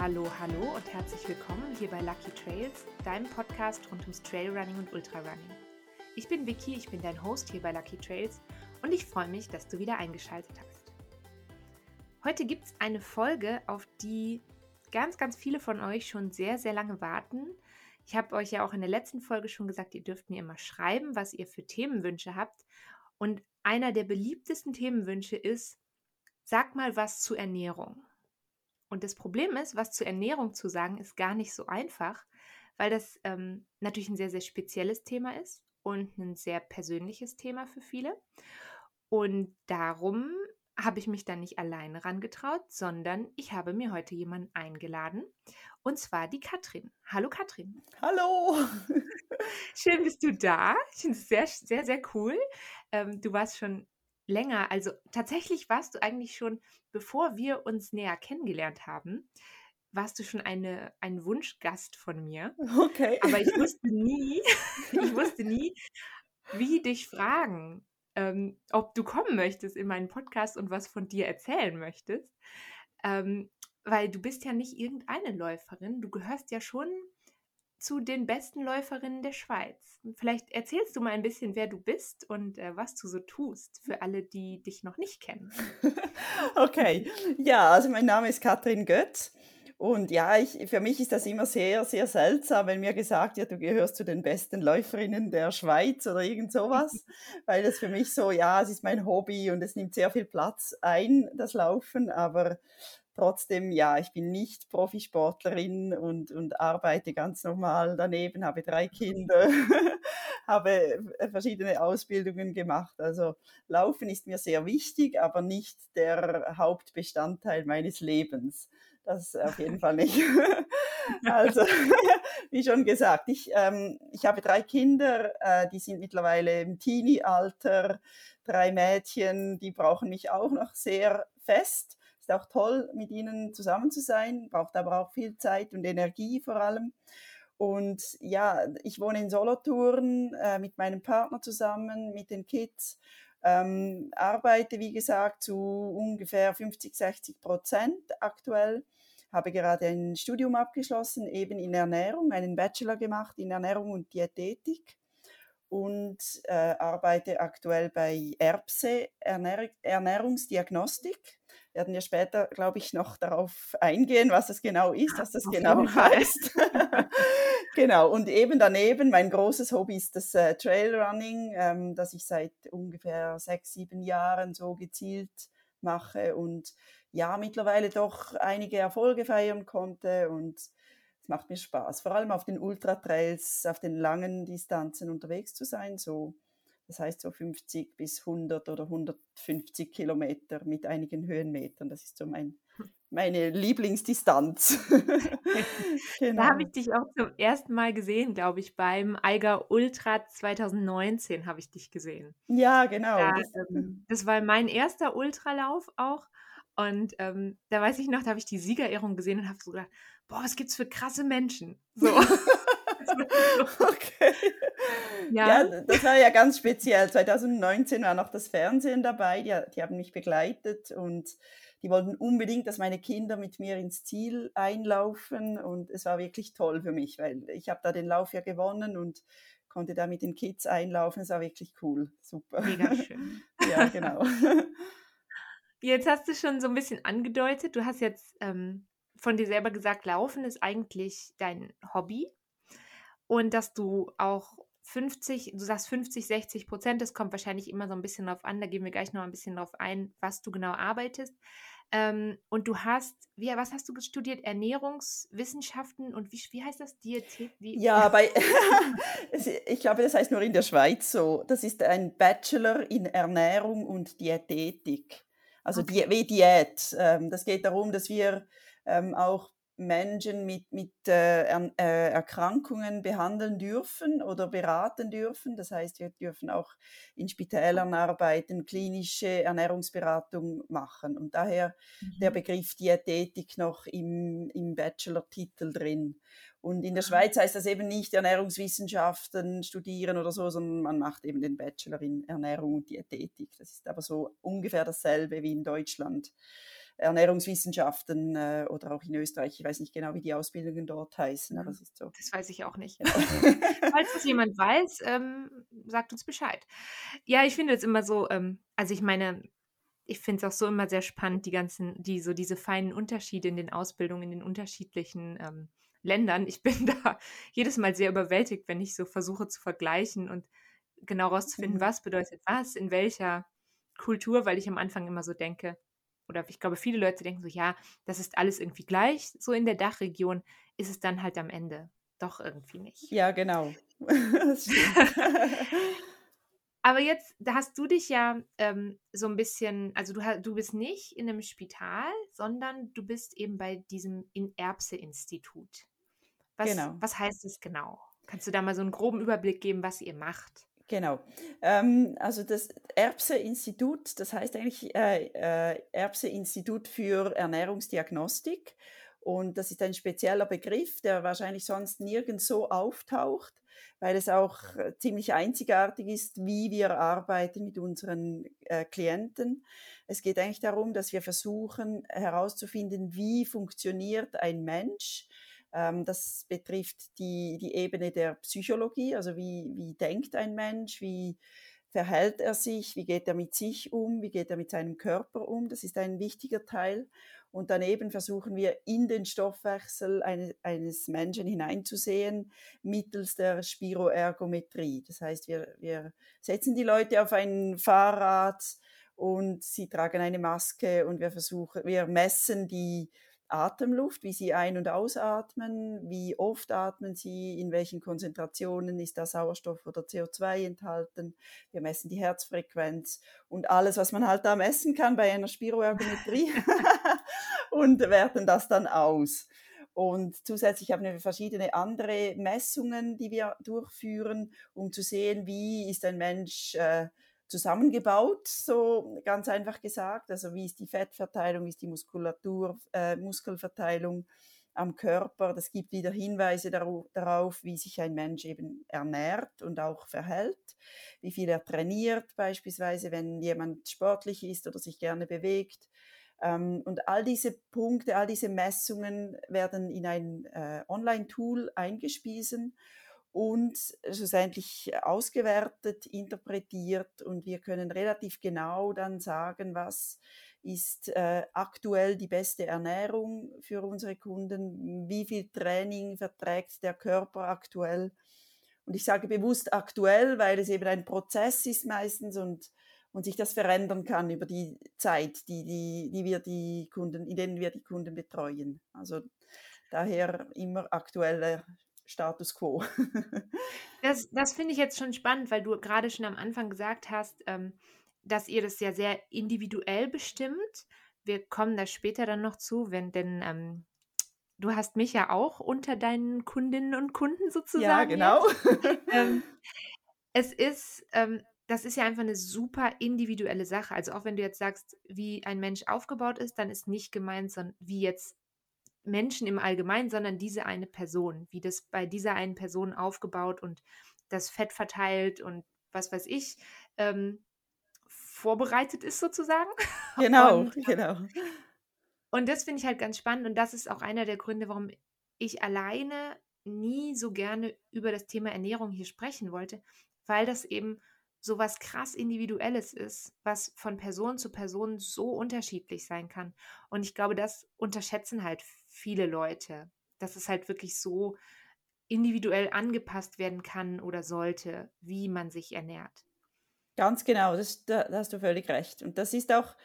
Hallo, hallo und herzlich willkommen hier bei Lucky Trails, deinem Podcast rund ums Trailrunning und Ultrarunning. Ich bin Vicky, ich bin dein Host hier bei Lucky Trails und ich freue mich, dass du wieder eingeschaltet hast. Heute gibt es eine Folge, auf die ganz, ganz viele von euch schon sehr, sehr lange warten. Ich habe euch ja auch in der letzten Folge schon gesagt, ihr dürft mir immer schreiben, was ihr für Themenwünsche habt. Und einer der beliebtesten Themenwünsche ist, sag mal was zu Ernährung. Und das Problem ist, was zur Ernährung zu sagen, ist gar nicht so einfach, weil das ähm, natürlich ein sehr, sehr spezielles Thema ist und ein sehr persönliches Thema für viele. Und darum habe ich mich dann nicht alleine rangetraut, sondern ich habe mir heute jemanden eingeladen. Und zwar die Katrin. Hallo Katrin. Hallo. Schön bist du da. Ich finde es sehr, sehr, sehr cool. Ähm, du warst schon länger, also tatsächlich warst du eigentlich schon, bevor wir uns näher kennengelernt haben, warst du schon eine, ein Wunschgast von mir. Okay. Aber ich wusste nie, ich wusste nie, wie dich fragen, ähm, ob du kommen möchtest in meinen Podcast und was von dir erzählen möchtest. Ähm, weil du bist ja nicht irgendeine Läuferin, du gehörst ja schon zu den besten Läuferinnen der Schweiz. Vielleicht erzählst du mal ein bisschen, wer du bist und äh, was du so tust, für alle, die dich noch nicht kennen. okay, ja, also mein Name ist Katrin Götz. Und ja, ich, für mich ist das immer sehr, sehr seltsam, wenn mir gesagt wird, du gehörst zu den besten Läuferinnen der Schweiz oder irgend sowas, weil das für mich so, ja, es ist mein Hobby und es nimmt sehr viel Platz ein, das Laufen, aber Trotzdem, ja, ich bin nicht Profisportlerin und, und arbeite ganz normal daneben, habe drei Kinder, habe verschiedene Ausbildungen gemacht. Also Laufen ist mir sehr wichtig, aber nicht der Hauptbestandteil meines Lebens. Das auf jeden Fall nicht. also, wie schon gesagt, ich, ähm, ich habe drei Kinder, äh, die sind mittlerweile im Teenie-Alter, drei Mädchen, die brauchen mich auch noch sehr fest ist auch toll, mit ihnen zusammen zu sein, braucht aber auch viel Zeit und Energie vor allem. Und ja, ich wohne in Solothurn äh, mit meinem Partner zusammen, mit den Kids, ähm, arbeite wie gesagt zu ungefähr 50, 60 Prozent aktuell, habe gerade ein Studium abgeschlossen, eben in Ernährung, einen Bachelor gemacht in Ernährung und Diätetik und äh, arbeite aktuell bei ERPSE, Ernähr Ernährungsdiagnostik werden ja später, glaube ich, noch darauf eingehen, was das genau ist, was das Auf genau heißt. genau, und eben daneben, mein großes Hobby ist das äh, Trailrunning, ähm, das ich seit ungefähr sechs, sieben Jahren so gezielt mache und ja, mittlerweile doch einige Erfolge feiern konnte und es macht mir Spaß, vor allem auf den Ultratrails, auf den langen Distanzen unterwegs zu sein, so das heißt so 50 bis 100 oder 150 Kilometer mit einigen Höhenmetern. Das ist so mein, meine Lieblingsdistanz. genau. Da habe ich dich auch zum ersten Mal gesehen, glaube ich, beim Eiger Ultra 2019 habe ich dich gesehen. Ja, genau. Da, das, ähm, das, war mein erster Ultralauf auch. Und ähm, da weiß ich noch, da habe ich die Siegerehrung gesehen und habe so gedacht, boah, was gibt's für krasse Menschen. So. okay. Ja. ja. das war ja ganz speziell. 2019 war noch das Fernsehen dabei, die, die haben mich begleitet und die wollten unbedingt, dass meine Kinder mit mir ins Ziel einlaufen und es war wirklich toll für mich, weil ich habe da den Lauf ja gewonnen und konnte da mit den Kids einlaufen. Es war wirklich cool, super. Mega schön. ja, genau. Jetzt hast du schon so ein bisschen angedeutet, du hast jetzt ähm, von dir selber gesagt, Laufen ist eigentlich dein Hobby und dass du auch 50, du sagst 50, 60 Prozent, das kommt wahrscheinlich immer so ein bisschen drauf an, da gehen wir gleich noch ein bisschen drauf ein, was du genau arbeitest. Ähm, und du hast, wie, was hast du studiert? Ernährungswissenschaften und wie, wie heißt das? Diätet? Ja, bei, ich glaube, das heißt nur in der Schweiz so. Das ist ein Bachelor in Ernährung und Diätetik. Also okay. wie Diät. Ähm, das geht darum, dass wir ähm, auch Menschen mit, mit äh, äh, Erkrankungen behandeln dürfen oder beraten dürfen. Das heißt, wir dürfen auch in Spitälern arbeiten, klinische Ernährungsberatung machen. Und daher mhm. der Begriff Diätetik noch im, im Bachelor-Titel drin. Und in der ah. Schweiz heißt das eben nicht Ernährungswissenschaften studieren oder so, sondern man macht eben den Bachelor in Ernährung und Diätetik. Das ist aber so ungefähr dasselbe wie in Deutschland Ernährungswissenschaften äh, oder auch in Österreich. Ich weiß nicht genau, wie die Ausbildungen dort heißen, aber es ist so. Das weiß ich auch nicht. Falls das jemand weiß, ähm, sagt uns Bescheid. Ja, ich finde es immer so, ähm, also ich meine, ich finde es auch so immer sehr spannend, die ganzen, die so diese feinen Unterschiede in den Ausbildungen in den unterschiedlichen ähm, Ländern. Ich bin da jedes Mal sehr überwältigt, wenn ich so versuche zu vergleichen und genau rauszufinden, mhm. was bedeutet was, in welcher Kultur, weil ich am Anfang immer so denke, oder ich glaube, viele Leute denken so, ja, das ist alles irgendwie gleich. So in der Dachregion ist es dann halt am Ende doch irgendwie nicht. Ja, genau. Aber jetzt da hast du dich ja ähm, so ein bisschen, also du, du bist nicht in einem Spital, sondern du bist eben bei diesem Erbse-Institut. Was, genau. was heißt das genau? Kannst du da mal so einen groben Überblick geben, was ihr macht? Genau. Ähm, also das Erbse-Institut, das heißt eigentlich äh, äh, Erbse-Institut für Ernährungsdiagnostik. Und das ist ein spezieller Begriff, der wahrscheinlich sonst nirgends so auftaucht, weil es auch äh, ziemlich einzigartig ist, wie wir arbeiten mit unseren äh, Klienten. Es geht eigentlich darum, dass wir versuchen herauszufinden, wie funktioniert ein Mensch, das betrifft die, die Ebene der Psychologie, also wie, wie denkt ein Mensch, wie verhält er sich, wie geht er mit sich um, wie geht er mit seinem Körper um. Das ist ein wichtiger Teil. Und daneben versuchen wir in den Stoffwechsel eine, eines Menschen hineinzusehen mittels der Spiroergometrie. Das heißt, wir, wir setzen die Leute auf ein Fahrrad und sie tragen eine Maske und wir versuchen, wir messen die Atemluft, wie sie ein- und ausatmen, wie oft atmen sie, in welchen Konzentrationen ist da Sauerstoff oder CO2 enthalten. Wir messen die Herzfrequenz und alles, was man halt da messen kann bei einer Spiroergometrie und werten das dann aus. Und zusätzlich haben wir verschiedene andere Messungen, die wir durchführen, um zu sehen, wie ist ein Mensch äh, zusammengebaut, so ganz einfach gesagt. Also wie ist die Fettverteilung, wie ist die Muskulatur, äh, Muskelverteilung am Körper. Das gibt wieder Hinweise darauf, wie sich ein Mensch eben ernährt und auch verhält, wie viel er trainiert, beispielsweise wenn jemand sportlich ist oder sich gerne bewegt. Ähm, und all diese Punkte, all diese Messungen werden in ein äh, Online-Tool eingespiesen und schlussendlich ausgewertet, interpretiert und wir können relativ genau dann sagen, was ist äh, aktuell die beste Ernährung für unsere Kunden, wie viel Training verträgt der Körper aktuell. Und ich sage bewusst aktuell, weil es eben ein Prozess ist meistens und, und sich das verändern kann über die Zeit, die, die, die wir die Kunden, in denen wir die Kunden betreuen. Also daher immer aktueller Status quo. das das finde ich jetzt schon spannend, weil du gerade schon am Anfang gesagt hast, ähm, dass ihr das ja sehr individuell bestimmt. Wir kommen da später dann noch zu, wenn denn ähm, du hast mich ja auch unter deinen Kundinnen und Kunden sozusagen. Ja, genau. ähm, es ist, ähm, das ist ja einfach eine super individuelle Sache. Also auch wenn du jetzt sagst, wie ein Mensch aufgebaut ist, dann ist nicht gemeint, sondern wie jetzt Menschen im Allgemeinen, sondern diese eine Person, wie das bei dieser einen Person aufgebaut und das Fett verteilt und was weiß ich, ähm, vorbereitet ist sozusagen. Genau, und, genau. Und das finde ich halt ganz spannend und das ist auch einer der Gründe, warum ich alleine nie so gerne über das Thema Ernährung hier sprechen wollte, weil das eben so was krass Individuelles ist, was von Person zu Person so unterschiedlich sein kann. Und ich glaube, das unterschätzen halt viele Leute, dass es halt wirklich so individuell angepasst werden kann oder sollte, wie man sich ernährt. Ganz genau, das, da, da hast du völlig recht. Und das ist auch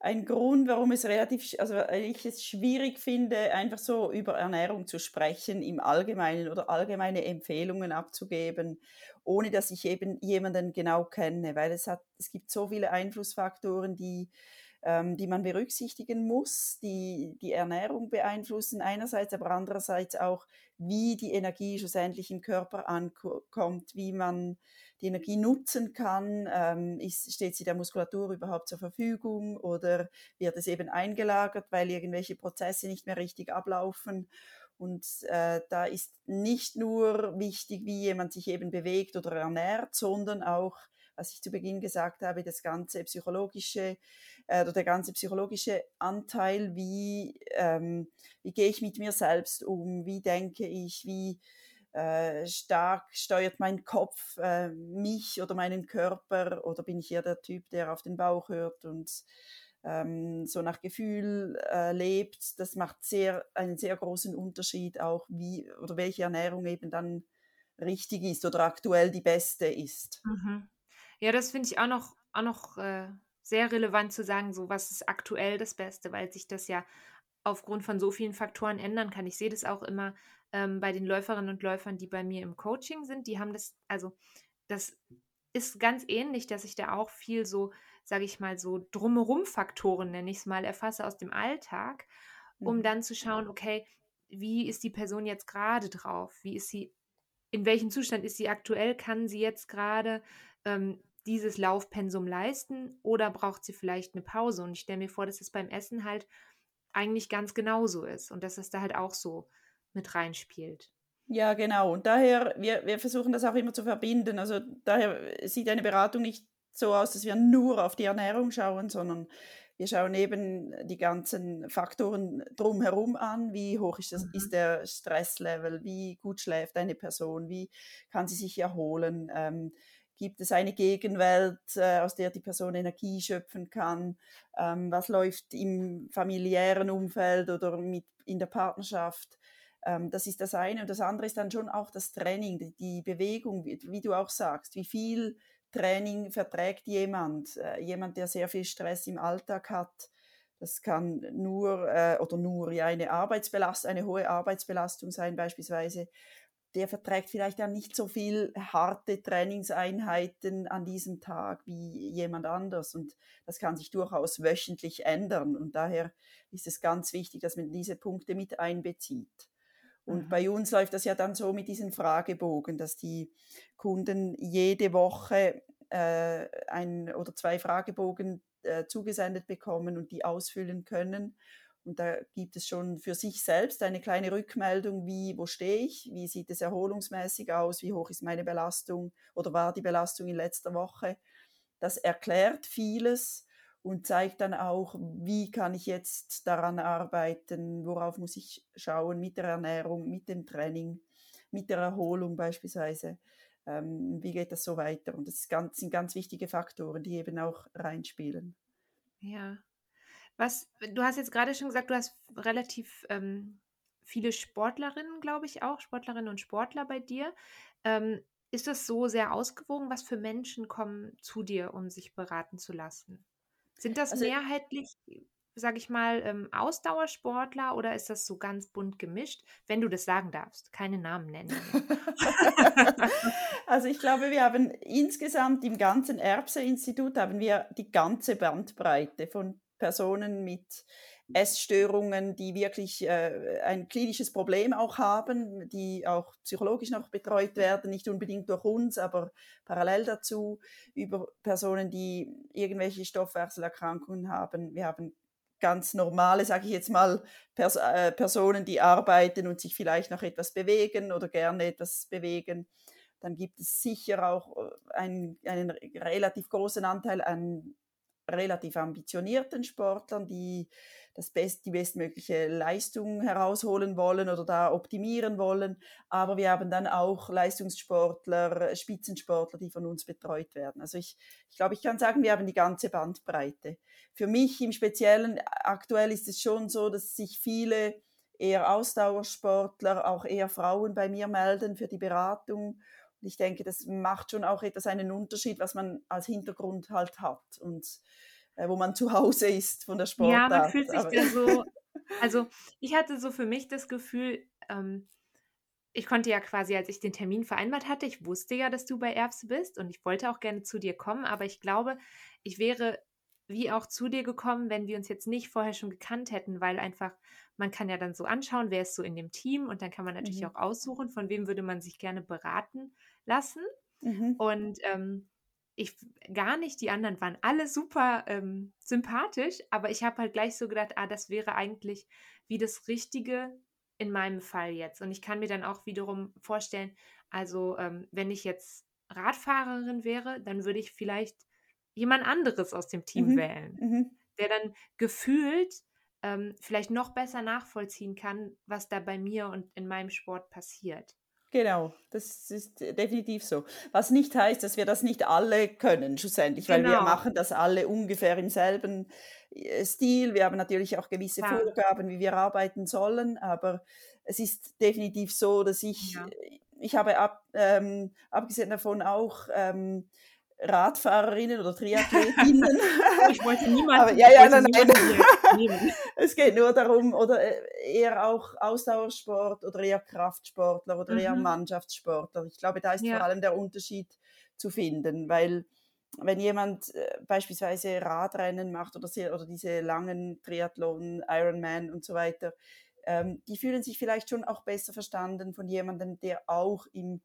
ein Grund, warum es relativ, also ich es schwierig finde, einfach so über Ernährung zu sprechen im Allgemeinen oder allgemeine Empfehlungen abzugeben, ohne dass ich eben jemanden genau kenne, weil es hat, es gibt so viele Einflussfaktoren, die die man berücksichtigen muss, die die Ernährung beeinflussen einerseits, aber andererseits auch, wie die Energie schlussendlich im Körper ankommt, wie man die Energie nutzen kann, ähm, ist, steht sie der Muskulatur überhaupt zur Verfügung oder wird es eben eingelagert, weil irgendwelche Prozesse nicht mehr richtig ablaufen. Und äh, da ist nicht nur wichtig, wie jemand sich eben bewegt oder ernährt, sondern auch, als ich zu Beginn gesagt habe, das ganze psychologische äh, oder der ganze psychologische Anteil, wie, ähm, wie gehe ich mit mir selbst um, wie denke ich, wie äh, stark steuert mein Kopf äh, mich oder meinen Körper oder bin ich eher der Typ, der auf den Bauch hört und ähm, so nach Gefühl äh, lebt. Das macht sehr, einen sehr großen Unterschied auch, wie oder welche Ernährung eben dann richtig ist oder aktuell die beste ist. Mhm. Ja, das finde ich auch noch, auch noch äh, sehr relevant zu sagen, so was ist aktuell das Beste, weil sich das ja aufgrund von so vielen Faktoren ändern kann. Ich sehe das auch immer ähm, bei den Läuferinnen und Läufern, die bei mir im Coaching sind. Die haben das, also das ist ganz ähnlich, dass ich da auch viel so, sage ich mal, so drumherum Faktoren, nenne ich es mal, erfasse aus dem Alltag, um mhm. dann zu schauen, okay, wie ist die Person jetzt gerade drauf? Wie ist sie, in welchem Zustand ist sie aktuell? Kann sie jetzt gerade ähm, dieses Laufpensum leisten oder braucht sie vielleicht eine Pause? Und ich stelle mir vor, dass es beim Essen halt eigentlich ganz genauso ist und dass es da halt auch so mit reinspielt. Ja, genau. Und daher, wir, wir versuchen das auch immer zu verbinden. Also daher sieht eine Beratung nicht so aus, dass wir nur auf die Ernährung schauen, sondern wir schauen eben die ganzen Faktoren drumherum an. Wie hoch ist, das, mhm. ist der Stresslevel? Wie gut schläft eine Person? Wie kann sie sich erholen? Ähm, Gibt es eine Gegenwelt, äh, aus der die Person Energie schöpfen kann? Ähm, was läuft im familiären Umfeld oder mit, in der Partnerschaft? Ähm, das ist das eine. Und das andere ist dann schon auch das Training, die, die Bewegung, wie, wie, du auch sagst. Wie viel Training verträgt jemand? Äh, jemand, der sehr viel Stress im Alltag hat. Das kann nur äh, oder nur ja eine Arbeitsbelastung, eine hohe Arbeitsbelastung sein beispielsweise der verträgt vielleicht dann nicht so viel harte Trainingseinheiten an diesem Tag wie jemand anders. Und das kann sich durchaus wöchentlich ändern. Und daher ist es ganz wichtig, dass man diese Punkte mit einbezieht. Und mhm. bei uns läuft das ja dann so mit diesen Fragebogen, dass die Kunden jede Woche äh, ein oder zwei Fragebogen äh, zugesendet bekommen und die ausfüllen können. Und da gibt es schon für sich selbst eine kleine Rückmeldung, wie, wo stehe ich, wie sieht es erholungsmäßig aus, wie hoch ist meine Belastung oder war die Belastung in letzter Woche. Das erklärt vieles und zeigt dann auch, wie kann ich jetzt daran arbeiten, worauf muss ich schauen mit der Ernährung, mit dem Training, mit der Erholung beispielsweise. Ähm, wie geht das so weiter? Und das sind ganz wichtige Faktoren, die eben auch reinspielen. Ja, was, du hast jetzt gerade schon gesagt, du hast relativ ähm, viele Sportlerinnen, glaube ich auch, Sportlerinnen und Sportler bei dir. Ähm, ist das so sehr ausgewogen? Was für Menschen kommen zu dir, um sich beraten zu lassen? Sind das also, mehrheitlich, sage ich mal, ähm, Ausdauersportler oder ist das so ganz bunt gemischt? Wenn du das sagen darfst, keine Namen nennen. also ich glaube, wir haben insgesamt im ganzen Erbse-Institut haben wir die ganze Bandbreite von Personen mit Essstörungen, die wirklich äh, ein klinisches Problem auch haben, die auch psychologisch noch betreut werden, nicht unbedingt durch uns, aber parallel dazu über Personen, die irgendwelche Stoffwechselerkrankungen haben. Wir haben ganz normale, sage ich jetzt mal, Pers äh, Personen, die arbeiten und sich vielleicht noch etwas bewegen oder gerne etwas bewegen. Dann gibt es sicher auch äh, einen, einen relativ großen Anteil an relativ ambitionierten Sportlern, die das best, die bestmögliche Leistung herausholen wollen oder da optimieren wollen. Aber wir haben dann auch Leistungssportler, Spitzensportler, die von uns betreut werden. Also ich, ich glaube, ich kann sagen, wir haben die ganze Bandbreite. Für mich im Speziellen aktuell ist es schon so, dass sich viele eher Ausdauersportler, auch eher Frauen bei mir melden für die Beratung. Ich denke, das macht schon auch etwas einen Unterschied, was man als Hintergrund halt hat. Und äh, wo man zu Hause ist von der Sportart. Ja, man fühlt sich da so, also ich hatte so für mich das Gefühl, ähm, ich konnte ja quasi, als ich den Termin vereinbart hatte, ich wusste ja, dass du bei Erbse bist und ich wollte auch gerne zu dir kommen, aber ich glaube, ich wäre wie auch zu dir gekommen, wenn wir uns jetzt nicht vorher schon gekannt hätten, weil einfach, man kann ja dann so anschauen, wer ist so in dem Team und dann kann man natürlich mhm. auch aussuchen, von wem würde man sich gerne beraten lassen. Mhm. Und ähm, ich gar nicht, die anderen waren alle super ähm, sympathisch, aber ich habe halt gleich so gedacht, ah, das wäre eigentlich wie das Richtige in meinem Fall jetzt. Und ich kann mir dann auch wiederum vorstellen, also ähm, wenn ich jetzt Radfahrerin wäre, dann würde ich vielleicht jemand anderes aus dem Team Mhm. wählen, Mhm. der dann gefühlt ähm, vielleicht noch besser nachvollziehen kann, was da bei mir und in meinem Sport passiert. Genau, das ist definitiv so. Was nicht heißt, dass wir das nicht alle können, schlussendlich, weil wir Genau. machen das alle ungefähr im selben äh, Stil. Wir haben natürlich auch gewisse Klar. Vorgaben, wie wir arbeiten sollen, aber es ist definitiv so, dass ich, Ja. ich habe ab, ähm, abgesehen davon auch ähm, Radfahrerinnen oder Triathletinnen. Oh, ich wollte niemanden, Aber, ja, ja, nein, nein. Es geht nur darum, oder äh, eher auch Ausdauersport oder eher Kraftsportler oder eher Mhm. Mannschaftssportler. Ich glaube, da ist Ja. vor allem der Unterschied zu finden, weil wenn jemand äh, beispielsweise Radrennen macht oder, sehr, oder diese langen Triathlon, Ironman und so weiter, ähm, die fühlen sich vielleicht schon auch besser verstanden von jemandem, der auch im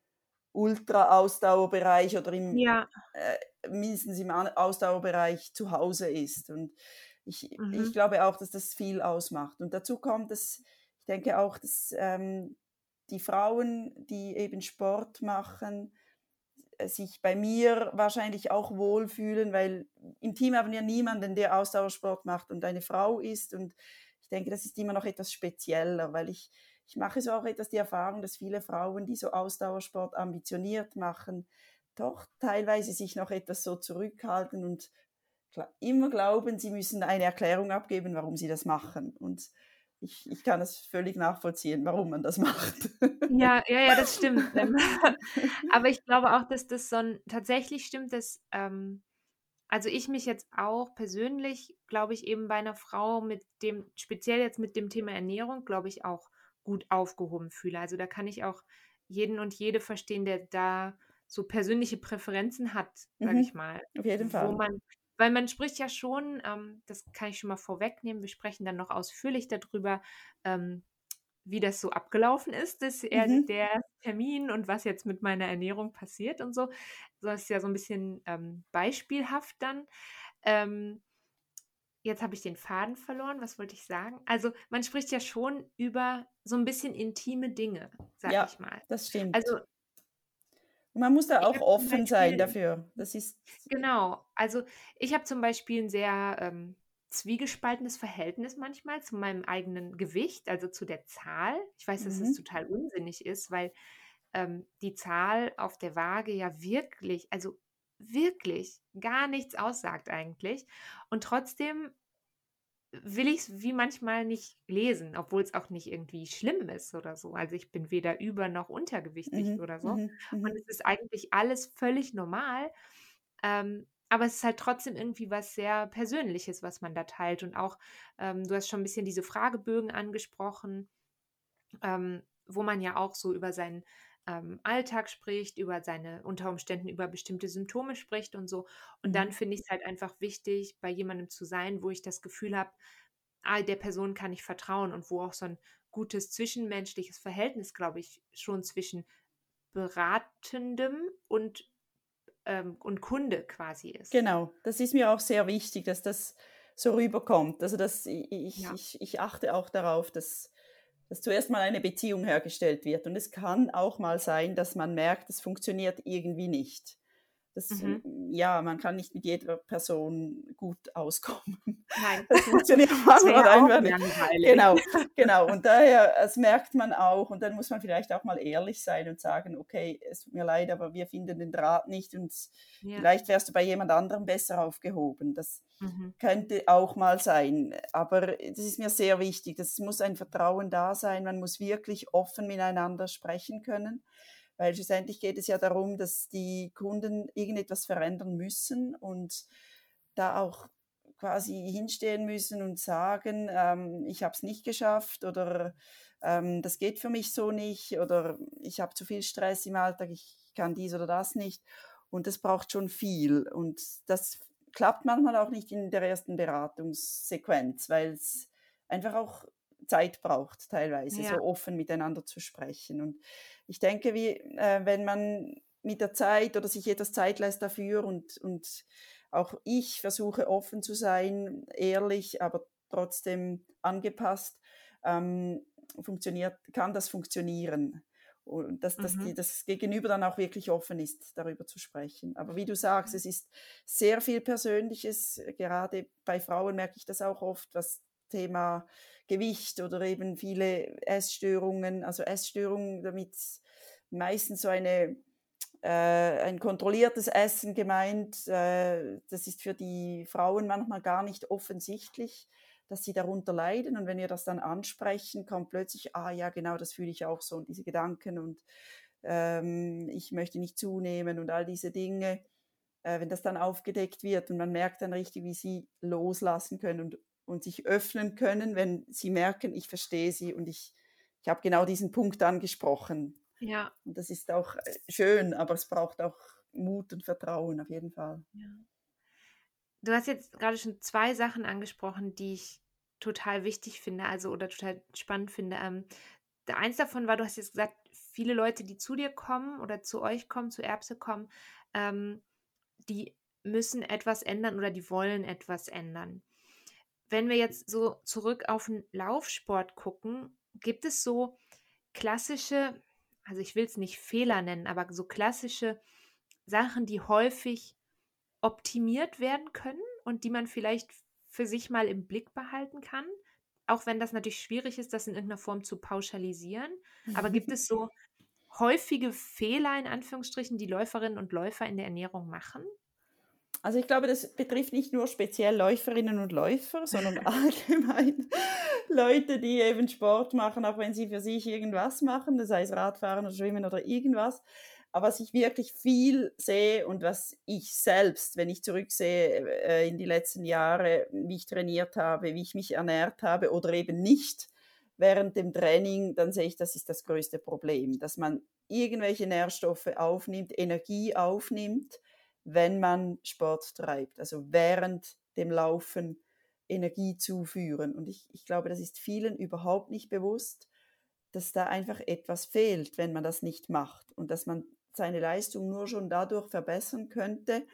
Ultra-Ausdauerbereich oder im Ja, äh, mindestens im Au- Ausdauerbereich zu Hause ist. Und ich, ich mhm. glaube auch, dass das viel ausmacht. Und dazu kommt, dass ich denke auch, dass ähm, die Frauen, die eben Sport machen, äh, sich bei mir wahrscheinlich auch wohlfühlen, weil im Team haben wir niemanden, der Ausdauersport macht und eine Frau ist. Und ich denke, das ist immer noch etwas spezieller, weil ich, ich mache so auch etwas die Erfahrung, dass viele Frauen, die so Ausdauersport ambitioniert machen, doch teilweise sich noch etwas so zurückhalten und immer glauben, sie müssen eine Erklärung abgeben, warum sie das machen. Und ich, ich kann es völlig nachvollziehen, warum man das macht. Ja, ja, ja, das stimmt. Ähm, Aber ich glaube auch, dass das so ein, tatsächlich stimmt, dass, ähm, also ich mich jetzt auch persönlich, glaube ich, eben bei einer Frau mit dem, speziell jetzt mit dem Thema Ernährung, glaube ich, auch gut aufgehoben fühle. Also da kann ich auch jeden und jede verstehen, der da so persönliche Präferenzen hat, sage Mhm, ich mal, auf jeden wo Fall. man, weil man spricht ja schon, ähm, das kann ich schon mal vorwegnehmen, wir sprechen dann noch ausführlich darüber, ähm, wie das so abgelaufen ist, das, Mhm. der Termin und was jetzt mit meiner Ernährung passiert und so. Das ist ja so ein bisschen ähm, beispielhaft dann. Jetzt habe ich den Faden verloren. Was wollte ich sagen? Also man spricht ja schon über so ein bisschen intime Dinge, sag Ja, ich mal. das stimmt. Also man muss da auch offen sein Beispiel, dafür. Das ist, genau, also ich habe zum Beispiel ein sehr ähm, zwiegespaltenes Verhältnis manchmal zu meinem eigenen Gewicht, also zu der Zahl. Ich weiß, dass es mhm, total unsinnig ist, weil ähm, die Zahl auf der Waage ja wirklich, also wirklich gar nichts aussagt eigentlich. Und trotzdem will ich es wie manchmal nicht lesen, obwohl es auch nicht irgendwie schlimm ist oder so. Also ich bin weder über noch untergewichtig mhm, oder so. mhm, Und mhm. es ist eigentlich alles völlig normal. Ähm, aber es ist halt trotzdem irgendwie was sehr Persönliches, was man da teilt. Und auch, ähm, du hast schon ein bisschen diese Fragebögen angesprochen ähm, wo man ja auch so über seinen ähm, Alltag spricht, über seine, unter Umständen über bestimmte Symptome spricht und so. Und dann Mhm. finde ich es halt einfach wichtig, bei jemandem zu sein, wo ich das Gefühl habe, ah, der Person kann ich vertrauen und wo auch so ein gutes zwischenmenschliches Verhältnis, glaube ich, schon zwischen Beratendem und, ähm, und Kunde quasi ist. Genau, das ist mir auch sehr wichtig, dass das so rüberkommt. Also dass ich, ich, Ja. ich, ich achte auch darauf, dass, dass zuerst mal eine Beziehung hergestellt wird. Und es kann auch mal sein, dass man merkt, es funktioniert irgendwie nicht. Das, Mhm. ja, man kann nicht mit jeder Person gut auskommen. Nein, Das funktioniert das manchmal einfach nicht. langweilig. Genau, genau. Und daher, das merkt man auch. Und dann muss man vielleicht auch mal ehrlich sein und sagen, okay, es tut mir leid, aber wir finden den Draht nicht und Ja. vielleicht wärst du bei jemand anderem besser aufgehoben. Das Mhm. könnte auch mal sein. Aber das ist mir sehr wichtig. Es muss ein Vertrauen da sein. Man muss wirklich offen miteinander sprechen können. Weil schlussendlich geht es ja darum, dass die Kunden irgendetwas verändern müssen und da auch quasi hinstehen müssen und sagen, ähm, ich habe es nicht geschafft oder ähm, das geht für mich so nicht oder ich habe zu viel Stress im Alltag, ich kann dies oder das nicht. Und das braucht schon viel. Und das klappt manchmal auch nicht in der ersten Beratungssequenz, weil es einfach auch Zeit braucht, teilweise Ja. so offen miteinander zu sprechen. Und ich denke, wie, äh, wenn man mit der Zeit oder sich etwas Zeit lässt dafür und, und auch ich versuche offen zu sein, ehrlich, aber trotzdem angepasst, ähm, funktioniert, kann das funktionieren. und dass, dass die, das Gegenüber dann auch wirklich offen ist, darüber zu sprechen. Aber wie du sagst, es ist sehr viel Persönliches. Gerade bei Frauen merke ich das auch oft, was Thema Gewicht oder eben viele Essstörungen, also Essstörungen, damit meistens so eine äh, ein kontrolliertes Essen gemeint. Äh, das ist für die Frauen manchmal gar nicht offensichtlich dass sie darunter leiden. Und wenn wir das dann ansprechen, kommt plötzlich, ah ja, genau, das fühle ich auch so und diese Gedanken und ähm, ich möchte nicht zunehmen und all diese Dinge. Äh, wenn das dann aufgedeckt wird und man merkt dann richtig, wie sie loslassen können und, und sich öffnen können, wenn sie merken, ich verstehe sie und ich, ich habe genau diesen Punkt angesprochen. Ja. Und das ist auch äh, schön, aber es braucht auch Mut und Vertrauen auf jeden Fall. Ja. Du hast jetzt gerade schon zwei Sachen angesprochen, die ich total wichtig finde, also oder total spannend finde. Ähm, eins davon war, du hast jetzt gesagt, viele Leute, die zu dir kommen oder zu euch kommen, zu Erbse kommen, ähm, die müssen etwas ändern oder die wollen etwas ändern. Wenn wir jetzt so zurück auf den Laufsport gucken, gibt es so klassische, also ich will es nicht Fehler nennen, aber so klassische Sachen, die häufig optimiert werden können und die man vielleicht für sich mal im Blick behalten kann. Auch wenn das natürlich schwierig ist, das in irgendeiner Form zu pauschalisieren. Aber gibt es so häufige Fehler in Anführungsstrichen, die Läuferinnen und Läufer in der Ernährung machen? Also ich glaube, das betrifft nicht nur speziell Läuferinnen und Läufer, sondern allgemein Leute, die eben Sport machen, auch wenn sie für sich irgendwas machen, das heißt Radfahren oder Schwimmen oder irgendwas. Aber was ich wirklich viel sehe und was ich selbst, wenn ich zurücksehe äh, in die letzten Jahre, wie ich trainiert habe, wie ich mich ernährt habe oder eben nicht während dem Training, dann sehe ich, das ist das größte Problem, dass man irgendwelche Nährstoffe aufnimmt, Energie aufnimmt, wenn man Sport treibt, also während dem Laufen Energie zuführen. Und ich, ich glaube, das ist vielen überhaupt nicht bewusst, dass da einfach etwas fehlt, wenn man das nicht macht und dass man seine Leistung nur schon dadurch verbessern könnte,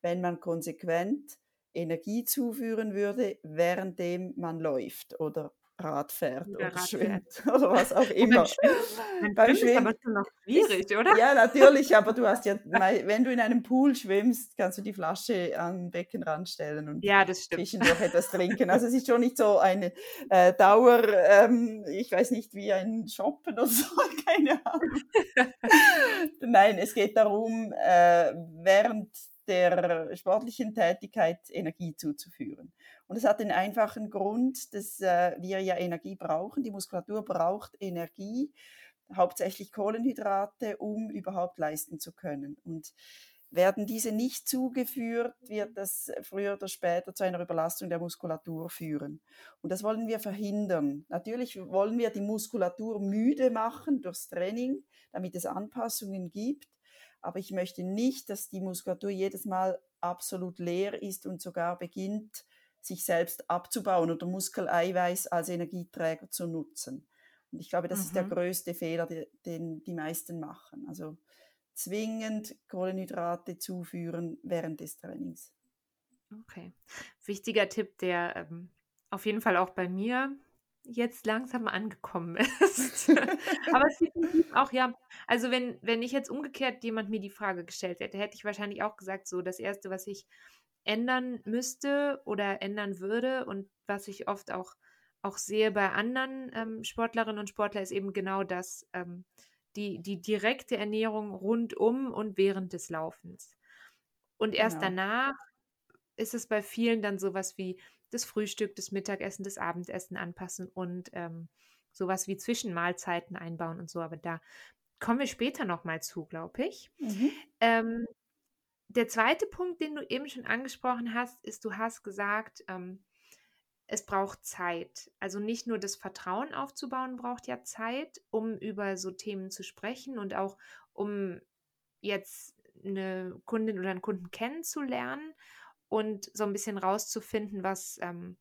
wenn man konsequent Energie zuführen würde, währenddem man läuft oder Rad fährt oder, oder schwimmt oder was auch immer. Beim Schwimmen, beim Schwimmen ist aber noch schwierig, oder? Ja, natürlich, aber du hast ja, wenn du in einem Pool schwimmst, kannst du die Flasche am Beckenrand stellen und ja, zwischendurch etwas trinken. Also es ist schon nicht so eine äh, Dauer, ähm, ich weiß nicht, wie ein Shoppen oder so, keine Ahnung. Nein, es geht darum, äh, während der sportlichen Tätigkeit Energie zuzuführen. Und es hat den einfachen Grund, dass äh, wir ja Energie brauchen. Die Muskulatur braucht Energie, hauptsächlich Kohlenhydrate, um überhaupt leisten zu können. Und werden diese nicht zugeführt, wird das früher oder später zu einer Überlastung der Muskulatur führen. Und das wollen wir verhindern. Natürlich wollen wir die Muskulatur müde machen durchs Training, damit es Anpassungen gibt. Aber ich möchte nicht, dass die Muskulatur jedes Mal absolut leer ist und sogar beginnt, sich selbst abzubauen oder Muskeleiweiß als Energieträger zu nutzen. Und ich glaube, das mhm. ist der mhm. größte Fehler, den die meisten machen. Also zwingend Kohlenhydrate zuführen während des Trainings. Okay. Wichtiger Tipp, der ähm, auf jeden Fall auch bei mir jetzt langsam angekommen ist. Aber es ist auch, ja, also wenn, wenn ich jetzt umgekehrt jemand mir die Frage gestellt hätte, hätte ich wahrscheinlich auch gesagt, so das Erste, was ich ändern müsste oder ändern würde und was ich oft auch, auch sehe bei anderen ähm, Sportlerinnen und Sportlern, ist eben genau das, ähm, die, die direkte Ernährung rundum und während des Laufens. Und erst genau. danach ist es bei vielen dann sowas wie das Frühstück, das Mittagessen, das Abendessen anpassen und ähm, sowas wie Zwischenmahlzeiten einbauen und so. Aber da kommen wir später nochmal zu, glaube ich. Mhm. Ähm, der zweite Punkt, den du eben schon angesprochen hast, ist, du hast gesagt, ähm, es braucht Zeit. Also nicht nur das Vertrauen aufzubauen braucht ja Zeit, um über so Themen zu sprechen und auch um jetzt eine Kundin oder einen Kunden kennenzulernen und so ein bisschen rauszufinden, was, ähm,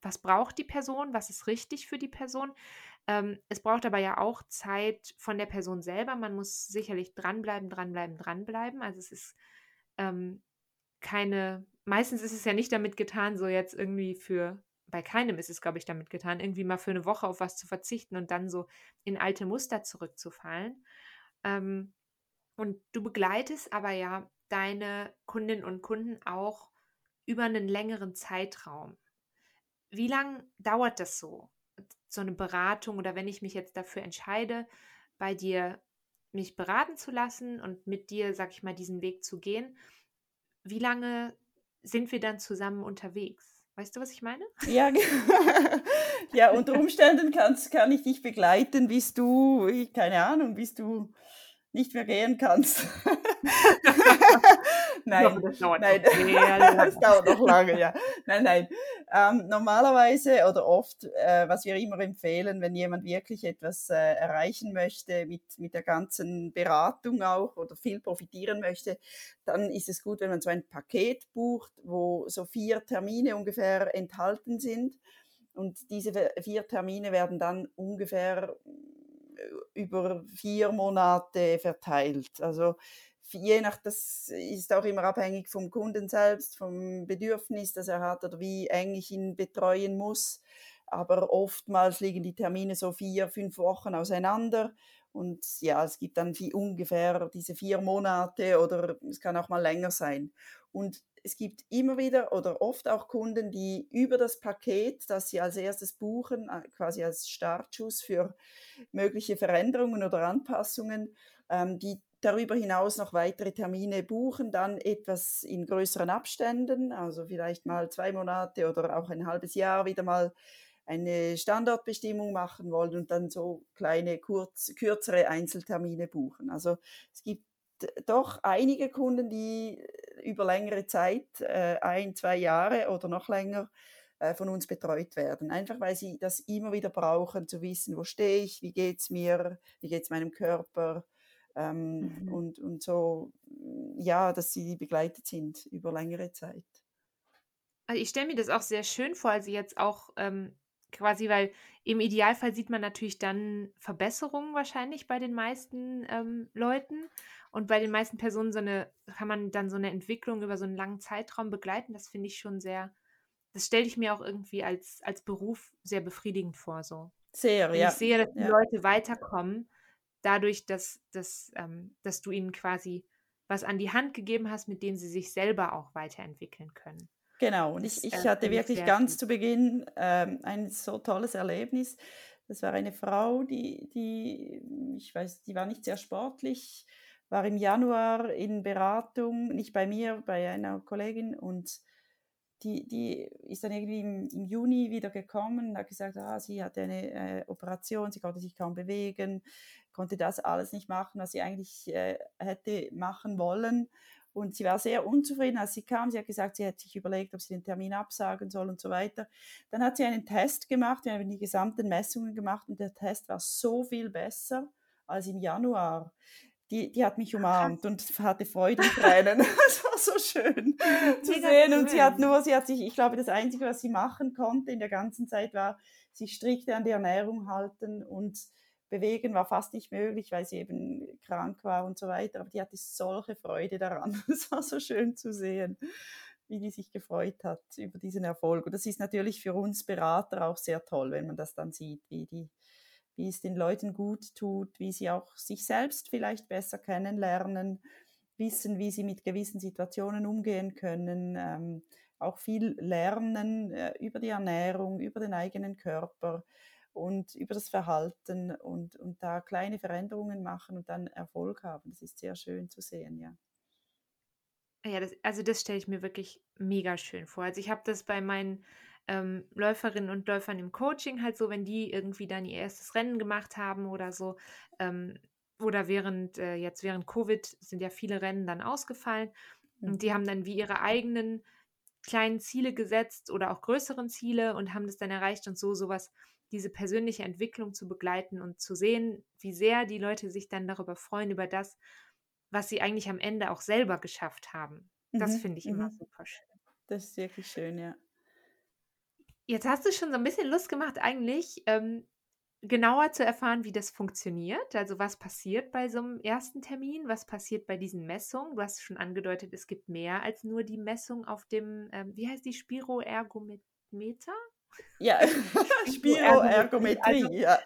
was braucht die Person, was ist richtig für die Person. Ähm, es braucht aber ja auch Zeit von der Person selber. Man muss sicherlich dranbleiben, dranbleiben, dranbleiben. Also es ist ähm, keine, meistens ist es ja nicht damit getan, so jetzt irgendwie für bei keinem ist es, glaube ich, damit getan, irgendwie mal für eine Woche auf was zu verzichten und dann so in alte Muster zurückzufallen. Ähm, und du begleitest aber ja deine Kundinnen und Kunden auch über einen längeren Zeitraum. Wie lange dauert das so? So eine Beratung oder wenn ich mich jetzt dafür entscheide, bei dir mich beraten zu lassen und mit dir, sag ich mal, diesen Weg zu gehen, wie lange sind wir dann zusammen unterwegs? Weißt du, was ich meine? Ja, ja unter Umständen kannst, kann ich dich begleiten, bis du, keine Ahnung, bis du nicht mehr gehen kannst. nein, das dauert, nein. das dauert noch lange, ja. Nein, nein. Ähm, normalerweise oder oft, äh, was wir immer empfehlen, wenn jemand wirklich etwas äh, erreichen möchte mit, mit der ganzen Beratung auch oder viel profitieren möchte, dann ist es gut, wenn man so ein Paket bucht, wo so vier Termine ungefähr enthalten sind. Und diese vier Termine werden dann ungefähr über vier Monate verteilt. Also je nach, das ist auch immer abhängig vom Kunden selbst, vom Bedürfnis, das er hat oder wie eng ich ihn betreuen muss. Aber oftmals liegen die Termine so vier, fünf Wochen auseinander. Und ja, es gibt dann wie ungefähr diese vier Monate oder es kann auch mal länger sein. Und es gibt immer wieder oder oft auch Kunden, die über das Paket, das sie als erstes buchen, äh, quasi als Startschuss für mögliche Veränderungen oder Anpassungen, ähm, die darüber hinaus noch weitere Termine buchen, dann etwas in größeren Abständen, also vielleicht mal zwei Monate oder auch ein halbes Jahr wieder mal eine Standortbestimmung machen wollen und dann so kleine, kurz, kürzere Einzeltermine buchen. Also es gibt doch einige Kunden, die über längere Zeit, äh, ein, zwei Jahre oder noch länger, äh, von uns betreut werden. Einfach weil sie das immer wieder brauchen, zu wissen, wo stehe ich, wie geht es mir, wie geht es meinem Körper. Ähm, mhm. und, und so, ja, dass sie begleitet sind über längere Zeit. Also ich stelle mir das auch sehr schön vor, also jetzt auch ähm, quasi, weil im Idealfall sieht man natürlich dann Verbesserungen wahrscheinlich bei den meisten ähm, Leuten. Und bei den meisten Personen so eine, kann man dann so eine Entwicklung über so einen langen Zeitraum begleiten. Das finde ich schon sehr, das stelle ich mir auch irgendwie als, als Beruf sehr befriedigend vor. So. Sehr, Wenn ja. Ich sehe, dass die ja. Leute weiterkommen, dadurch, dass, dass, ähm, dass du ihnen quasi was an die Hand gegeben hast, mit dem sie sich selber auch weiterentwickeln können. Genau, und ich, ich äh, hatte wirklich ganz zu Beginn ähm, ein so tolles Erlebnis. Das war eine Frau, die, die, ich weiß, die war nicht sehr sportlich, war im Januar in Beratung, nicht bei mir, bei einer Kollegin und die, die ist dann irgendwie im, im Juni wieder gekommen und hat gesagt, ah, sie hatte eine äh, Operation, sie konnte sich kaum bewegen, konnte das alles nicht machen, was sie eigentlich äh, hätte machen wollen. Und sie war sehr unzufrieden, als sie kam. Sie hat gesagt, sie hätte sich überlegt, ob sie den Termin absagen soll und so weiter. Dann hat sie einen Test gemacht, wir haben die gesamten Messungen gemacht und der Test war so viel besser als im Januar die, die hat mich umarmt und hatte Freudentränen. Es war so schön zu sehen. Und sie hat nur, sie hat sich, ich glaube, das Einzige, was sie machen konnte in der ganzen Zeit, war sich strikt an die Ernährung halten und bewegen war fast nicht möglich, weil sie eben krank war und so weiter. Aber die hatte solche Freude daran. Es war so schön zu sehen, wie die sich gefreut hat über diesen Erfolg. Und das ist natürlich für uns Berater auch sehr toll, wenn man das dann sieht, wie die wie es den Leuten gut tut, wie sie auch sich selbst vielleicht besser kennenlernen, wissen, wie sie mit gewissen Situationen umgehen können, ähm, auch viel lernen äh, über die Ernährung, über den eigenen Körper und über das Verhalten und, und da kleine Veränderungen machen und dann Erfolg haben. Das ist sehr schön zu sehen, ja. Ja, das, also das stelle ich mir wirklich mega schön vor. Also ich habe das bei meinen ähm, Läuferinnen und Läufern im Coaching halt so, wenn die irgendwie dann ihr erstes Rennen gemacht haben oder so, ähm, oder während, äh, jetzt während Covid sind ja viele Rennen dann ausgefallen mhm. und die haben dann wie ihre eigenen kleinen Ziele gesetzt oder auch größeren Ziele und haben das dann erreicht und so sowas, diese persönliche Entwicklung zu begleiten und zu sehen, wie sehr die Leute sich dann darüber freuen, über das, was sie eigentlich am Ende auch selber geschafft haben. Das mhm. finde ich immer mhm. super schön. Das ist wirklich schön, ja. Jetzt hast du schon so ein bisschen Lust gemacht, eigentlich ähm, genauer zu erfahren, wie das funktioniert. Also was passiert bei so einem ersten Termin, was passiert bei diesen Messungen. Du hast schon angedeutet, es gibt mehr als nur die Messung auf dem, ähm, wie heißt die, Spiroergometer? Ja, Spiroergometrie, also, ja.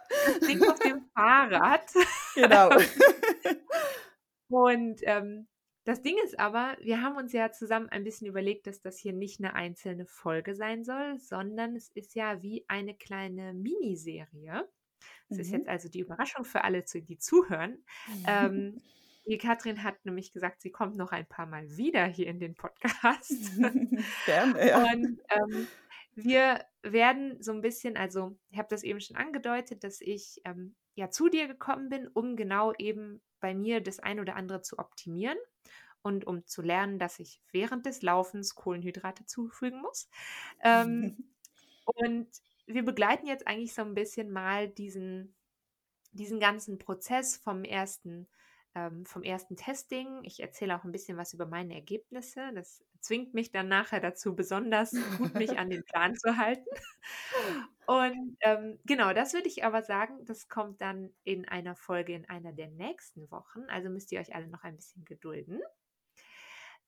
Ding auf dem Fahrrad. Genau. Und ähm, das Ding ist aber, wir haben uns ja zusammen ein bisschen überlegt, dass das hier nicht eine einzelne Folge sein soll, sondern es ist ja wie eine kleine Miniserie. Das mhm. ist jetzt also die Überraschung für alle, die zuhören. Ähm, die Katrin hat nämlich gesagt, sie kommt noch ein paar Mal wieder hier in den Podcast. Gerne, ja. Und ähm, wir werden so ein bisschen, also ich habe das eben schon angedeutet, dass ich ähm, ja zu dir gekommen bin, um genau eben bei mir das ein oder andere zu optimieren und um zu lernen, dass ich während des Laufens Kohlenhydrate zufügen muss. Ähm, und wir begleiten jetzt eigentlich so ein bisschen mal diesen, diesen ganzen Prozess vom ersten, ähm, vom ersten Testing. Ich erzähle auch ein bisschen was über meine Ergebnisse. Das zwingt mich dann nachher dazu, besonders gut mich an den Plan zu halten. Und ähm, genau, das würde ich aber sagen, das kommt dann in einer Folge in einer der nächsten Wochen. Also müsst ihr euch alle noch ein bisschen gedulden.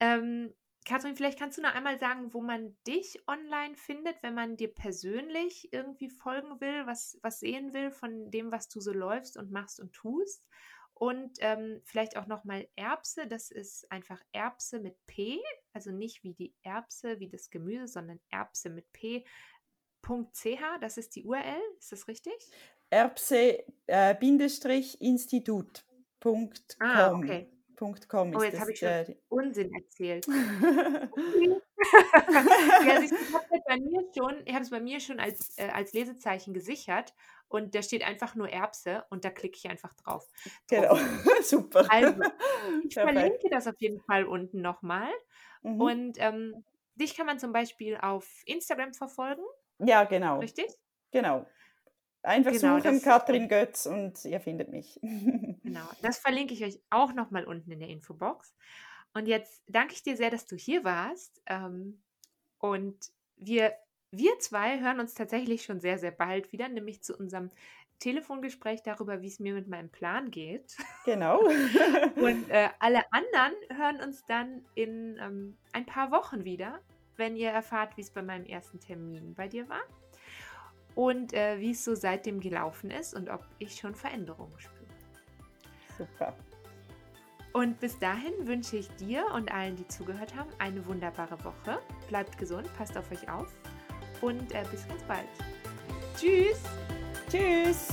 Ähm, Katrin, vielleicht kannst du noch einmal sagen, wo man dich online findet, wenn man dir persönlich irgendwie folgen will, was, was sehen will von dem, was du so läufst und machst und tust. Und ähm, vielleicht auch nochmal Erbse, das ist einfach Erbse mit P, also nicht wie die Erbse, wie das Gemüse, sondern Erbse mit P. .ch, das ist die URL, ist das richtig? Erbse-institut.com. Äh, ah, okay. Com oh, jetzt habe ich schon äh, Unsinn erzählt. ja, ich habe es bei mir schon, ich habe es bei mir schon als, äh, als Lesezeichen gesichert und da steht einfach nur Erbse und da klicke ich einfach drauf. Genau, super. Also, ich verlinke das auf jeden Fall unten nochmal. Mhm. Und ähm, dich kann man zum Beispiel auf Instagram verfolgen. Ja, genau. Richtig? Genau. Einfach genau, suchen, Katrin Götz und ihr findet mich. Genau, das verlinke ich euch auch nochmal unten in der Infobox. Und jetzt danke ich dir sehr, dass du hier warst. Ähm, und wir, wir zwei hören uns tatsächlich schon sehr, sehr bald wieder, nämlich zu unserem Telefongespräch darüber, wie es mir mit meinem Plan geht. Genau. und äh, alle anderen hören uns dann in ähm, ein paar Wochen wieder, wenn ihr erfahrt, wie es bei meinem ersten Termin bei dir war und äh, wie es so seitdem gelaufen ist und ob ich schon Veränderungen spüre. Super. Und bis dahin wünsche ich dir und allen, die zugehört haben, eine wunderbare Woche. Bleibt gesund, passt auf euch auf und äh, bis ganz bald. Tschüss! Tschüss!